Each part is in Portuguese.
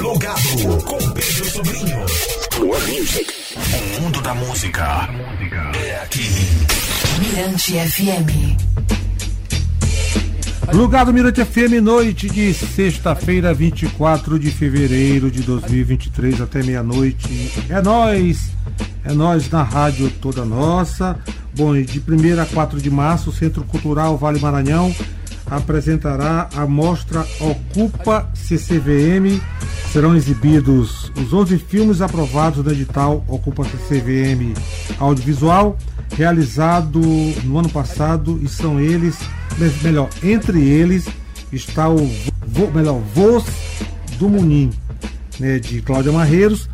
Plugado com Pedro Sobrinho. More music. O mundo da música é aqui. Mirante FM. Plugado Mirante FM, noite de sexta-feira, 24 de fevereiro de 2023, até meia-noite. É nós, é nós na rádio toda nossa. Bom, e de 1 a 4 de março, o Centro Cultural Vale Maranhão apresentará a mostra Ocupa CCVM. Serão exibidos os 11 filmes aprovados no edital Ocupa CCVM Audiovisual, realizado no ano passado, e são eles, melhor, entre eles está o vo, melhor, Voz do Munim, né, de Cláudia Marreiros,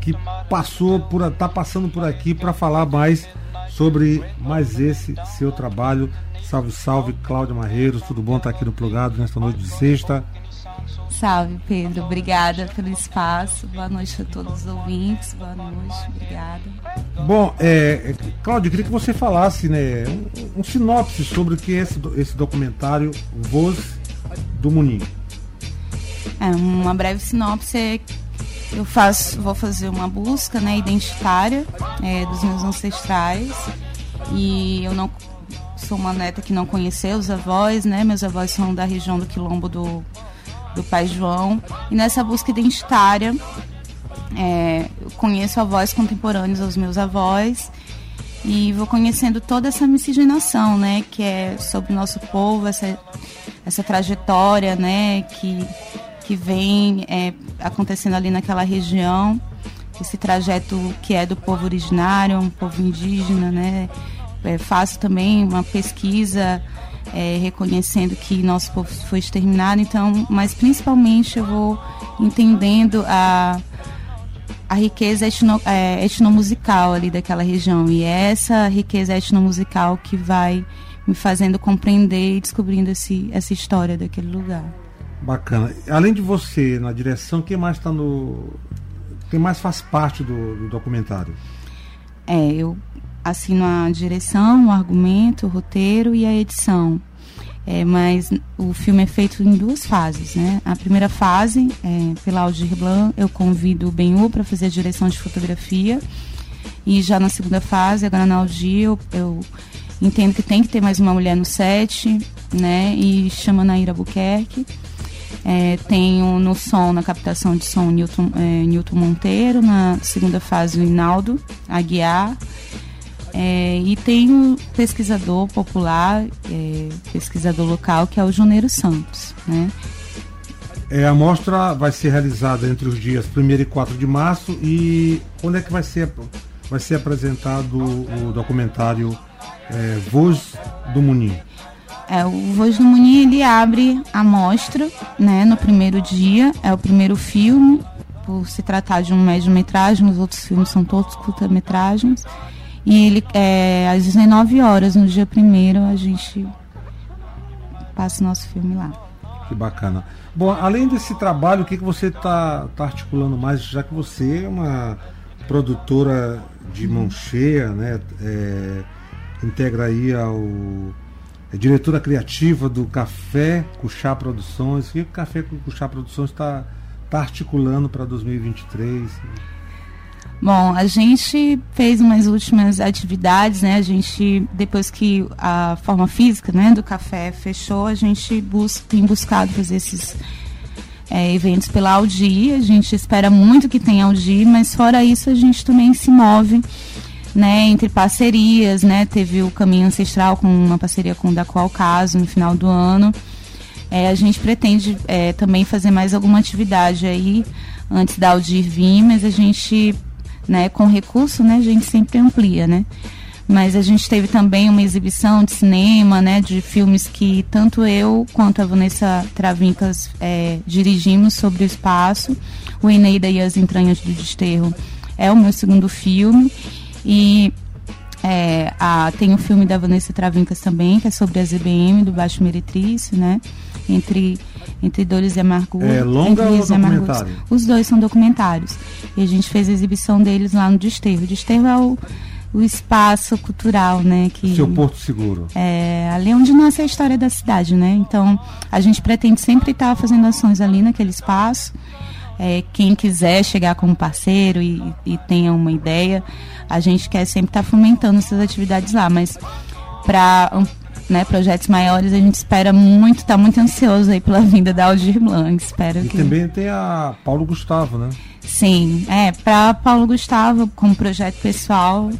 que passou por tá passando por aqui para falar mais sobre mais esse seu trabalho Salve, salve, Cláudia Marreiros, tudo bom estar tá aqui no Plugado nesta noite de sexta? Salve, Pedro, obrigada pelo espaço, boa noite a todos os ouvintes, boa noite, obrigada. Bom, é, é Cláudia, eu queria que você falasse, né, um, um sinopse sobre o que é esse, esse documentário Voz do Munim. É, uma breve sinopse é eu faço, vou fazer uma busca né, identitária é, dos meus ancestrais e eu não sou uma neta que não conheceu os avós, né? Meus avós são da região do Quilombo do, do Pai João. E nessa busca identitária, é, conheço avós contemporâneos aos meus avós e vou conhecendo toda essa miscigenação, né? Que é sobre o nosso povo, essa, essa trajetória, né? Que, que vem é, acontecendo ali naquela região. Esse trajeto que é do povo originário, um povo indígena, né? é, faço também uma pesquisa é, reconhecendo que nosso povo foi exterminado, então, mas principalmente eu vou entendendo a, a riqueza etno, é, etnomusical ali daquela região. E é essa riqueza etnomusical que vai me fazendo compreender e descobrindo esse, essa história daquele lugar. Bacana. Além de você na direção, quem mais está no. Quem mais faz parte do, do documentário? É, eu assino a direção, o argumento, o roteiro e a edição. É, mas o filme é feito em duas fases, né? A primeira fase, é, pela Aldir Blanc, eu convido o Benhu para fazer a direção de fotografia. E já na segunda fase, agora na Aldir, eu, eu entendo que tem que ter mais uma mulher no set, né? E chama Naira Buquerque. É, tenho no som, na captação de som, Newton, é, Newton Monteiro. Na segunda fase, o Inaldo Aguiar. É, e tem um pesquisador popular, é, pesquisador local, que é o Juneiro Santos. Né? É, a mostra vai ser realizada entre os dias 1 e 4 de março e quando é que vai ser, vai ser apresentado o documentário é, Voz do Munim? É, o Voz do Munim ele abre a mostra né, no primeiro dia, é o primeiro filme, por se tratar de um médio-metragem, os outros filmes são todos curta-metragens. E ele, é, às 19 horas, no dia primeiro, a gente passa o nosso filme lá. Que bacana. Bom, além desse trabalho, o que, que você está tá articulando mais, já que você é uma produtora de mão cheia, né? É, integra aí ao é diretora criativa do Café Cuxá Produções. O que o Café Cuxá Produções está tá articulando para 2023? Bom, a gente fez umas últimas atividades, né? A gente, depois que a forma física né, do café fechou, a gente bus tem buscado fazer esses é, eventos pela Audi. A gente espera muito que tenha Audi, mas fora isso a gente também se move né, entre parcerias, né? Teve o Caminho Ancestral com uma parceria com o Da Qual Caso no final do ano. É, a gente pretende é, também fazer mais alguma atividade aí antes da Audir vir, mas a gente né? Com recurso, né, a gente sempre amplia, né? Mas a gente teve também uma exibição de cinema, né, de filmes que tanto eu quanto a Vanessa Travincas é, dirigimos sobre o espaço. O Eneida e as Entranhas do Desterro é o meu segundo filme. E é, a, tem o um filme da Vanessa Travincas também, que é sobre a ZBM do Baixo Meretrício, né? Entre entre Dores e Amargura. É longa ou documentário? Os dois são documentários. E a gente fez a exibição deles lá no Desterro. O Desterro é o, o espaço cultural, né? Que, Seu Porto Seguro. É, ali onde nasce a história da cidade, né? Então, a gente pretende sempre estar fazendo ações ali naquele espaço. É, quem quiser chegar como parceiro e, e tenha uma ideia, a gente quer sempre estar fomentando essas atividades lá, mas para né, projetos maiores, a gente espera muito, está muito ansioso aí pela vinda da Aldir Blanc. Espero e que... também tem a Paulo Gustavo, né? Sim, é, para Paulo Gustavo, como projeto pessoal,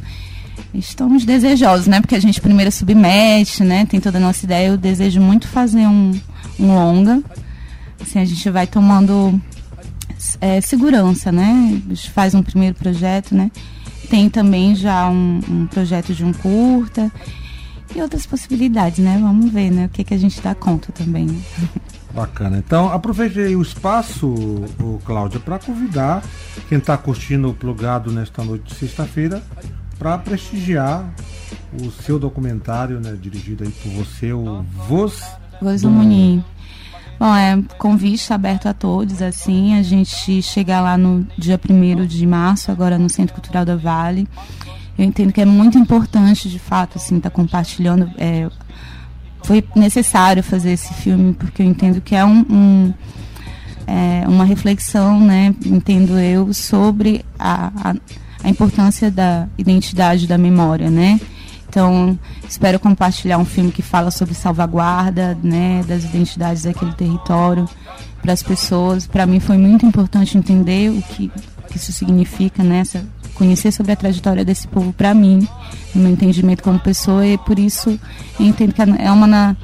estamos desejosos, né? Porque a gente primeiro submete, né? Tem toda a nossa ideia. Eu desejo muito fazer um, um longa. Assim, a gente vai tomando é, segurança, né? A gente faz um primeiro projeto, né? Tem também já um, um projeto de um curta e outras possibilidades, né? Vamos ver, né? O que, que a gente dá conta também. Bacana. Então, aproveite aí o espaço, o Cláudia, para convidar quem está curtindo o plugado nesta noite de sexta-feira para prestigiar o seu documentário, né, dirigido aí por você, o Voz, Voz do, Munim. Bom, é convite aberto a todos, assim, a gente chegar lá no dia 1 de março, agora no Centro Cultural da Vale. Eu entendo que é muito importante, de fato, assim, estar tá compartilhando. É, foi necessário fazer esse filme, porque eu entendo que é um, um é, uma reflexão, né, entendo eu, sobre a, a a importância da identidade da memória, né? Então, espero compartilhar um filme que fala sobre salvaguarda, né, das identidades daquele território para as pessoas. Para mim foi muito importante entender o que, que isso significa, né, conhecer sobre a trajetória desse povo para mim, no meu entendimento como pessoa e por isso eu entendo que é uma na,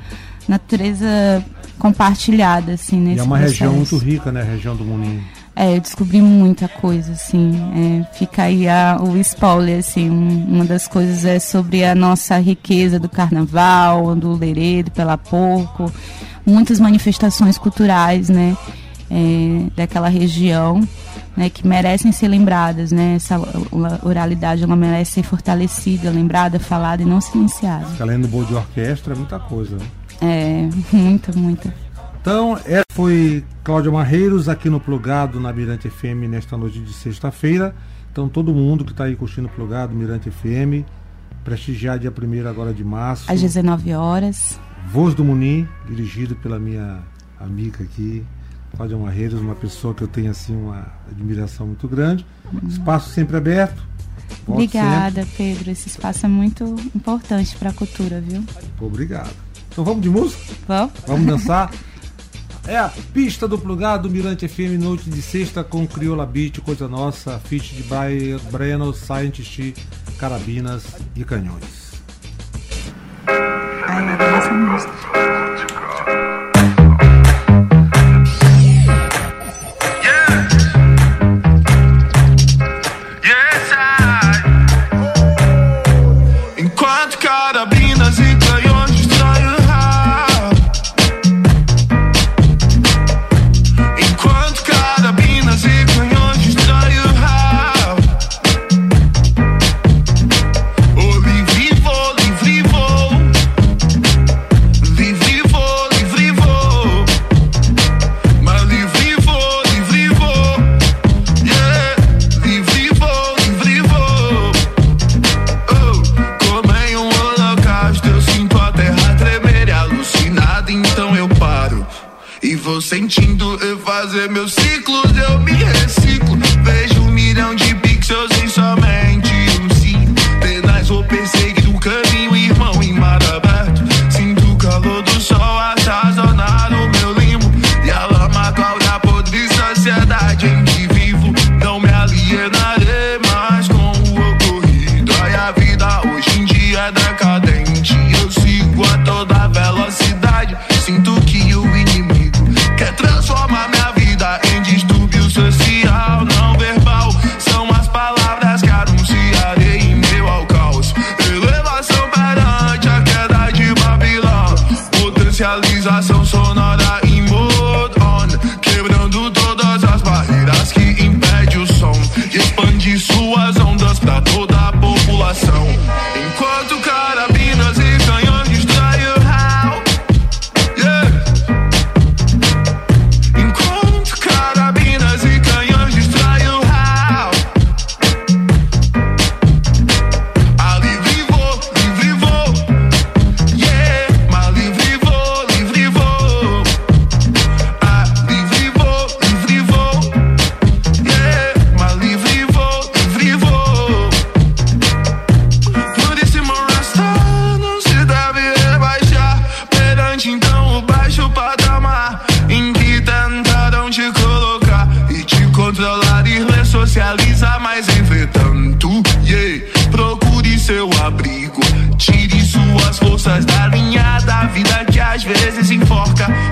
natureza compartilhada, assim, nesse E é uma processo. região muito rica, né, a região do Moninho. É, eu descobri muita coisa, assim. É, fica aí a, o spoiler, assim. Um, uma das coisas é sobre a nossa riqueza do carnaval, do Leredo, pela Porco. Muitas manifestações culturais, né? É, daquela região, né? Que merecem ser lembradas, né? Essa oralidade, ela merece ser fortalecida, lembrada, falada e não silenciada. Além do bolo de orquestra, é muita coisa, né? É, muita, muita. Então, essa foi Cláudia Marreiros aqui no Plugado na Mirante FM nesta noite de sexta-feira. Então, todo mundo que está aí curtindo o Plugado, Mirante FM, prestigiar dia 1 agora de março. Às 19 horas. Voz do Munim, dirigido pela minha amiga aqui, Cláudia Marreiros, uma pessoa que eu tenho assim uma admiração muito grande. Espaço sempre aberto. Obrigada, sempre. Pedro. Esse espaço é muito importante para a cultura, viu? Obrigado. Então vamos de música? Vamos. Vamos dançar? É a pista do plugado Mirante FM noite de sexta com Crioula Beat, coisa nossa, feat de Breno, Scientist, carabinas e canhões. Ai, eu essa música. meu vezes enforca